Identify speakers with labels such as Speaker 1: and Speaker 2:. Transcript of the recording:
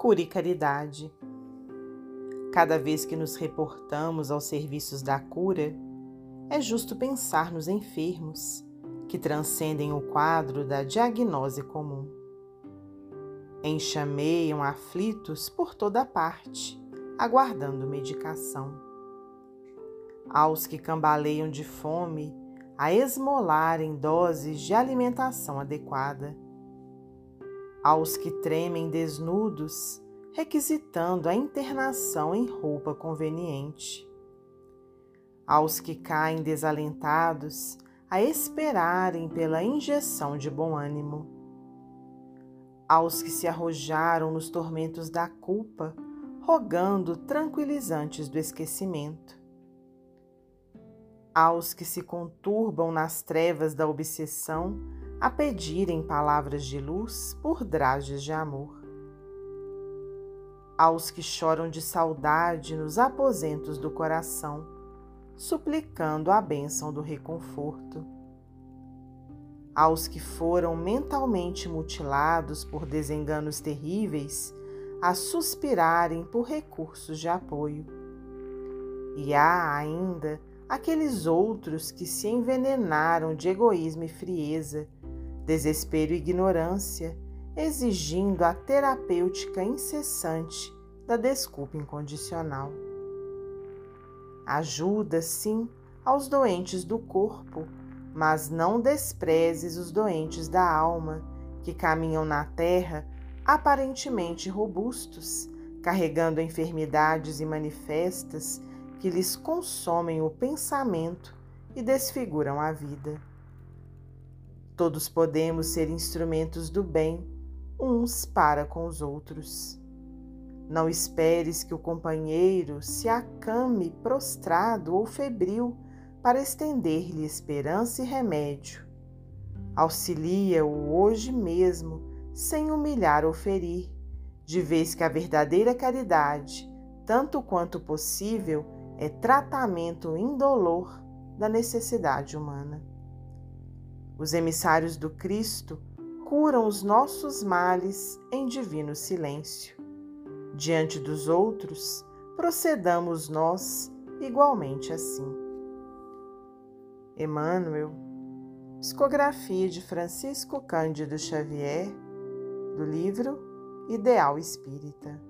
Speaker 1: cura e caridade. Cada vez que nos reportamos aos serviços da cura, é justo pensar nos enfermos, que transcendem o quadro da diagnose comum. Enxameiam aflitos por toda parte, aguardando medicação. Aos que cambaleiam de fome, a esmolarem doses de alimentação adequada. Aos que tremem desnudos, requisitando a internação em roupa conveniente. Aos que caem desalentados, a esperarem pela injeção de bom ânimo. Aos que se arrojaram nos tormentos da culpa, rogando tranquilizantes do esquecimento. Aos que se conturbam nas trevas da obsessão, a pedirem palavras de luz por drages de amor. Aos que choram de saudade nos aposentos do coração, suplicando a bênção do reconforto. Aos que foram mentalmente mutilados por desenganos terríveis, a suspirarem por recursos de apoio. E há ainda aqueles outros que se envenenaram de egoísmo e frieza, desespero e ignorância, exigindo a terapêutica incessante da desculpa incondicional. Ajuda, sim, aos doentes do corpo, mas não desprezes os doentes da alma, que caminham na terra aparentemente robustos, carregando enfermidades e manifestas que lhes consomem o pensamento e desfiguram a vida. Todos podemos ser instrumentos do bem, uns para com os outros. Não esperes que o companheiro se acame prostrado ou febril para estender-lhe esperança e remédio. Auxilia-o hoje mesmo, sem humilhar ou ferir, de vez que a verdadeira caridade, tanto quanto possível, é tratamento indolor da necessidade humana. Os emissários do Cristo curam os nossos males em divino silêncio diante dos outros, procedamos nós igualmente assim. Emmanuel, psicografia de Francisco Cândido Xavier, do livro Ideal Espírita.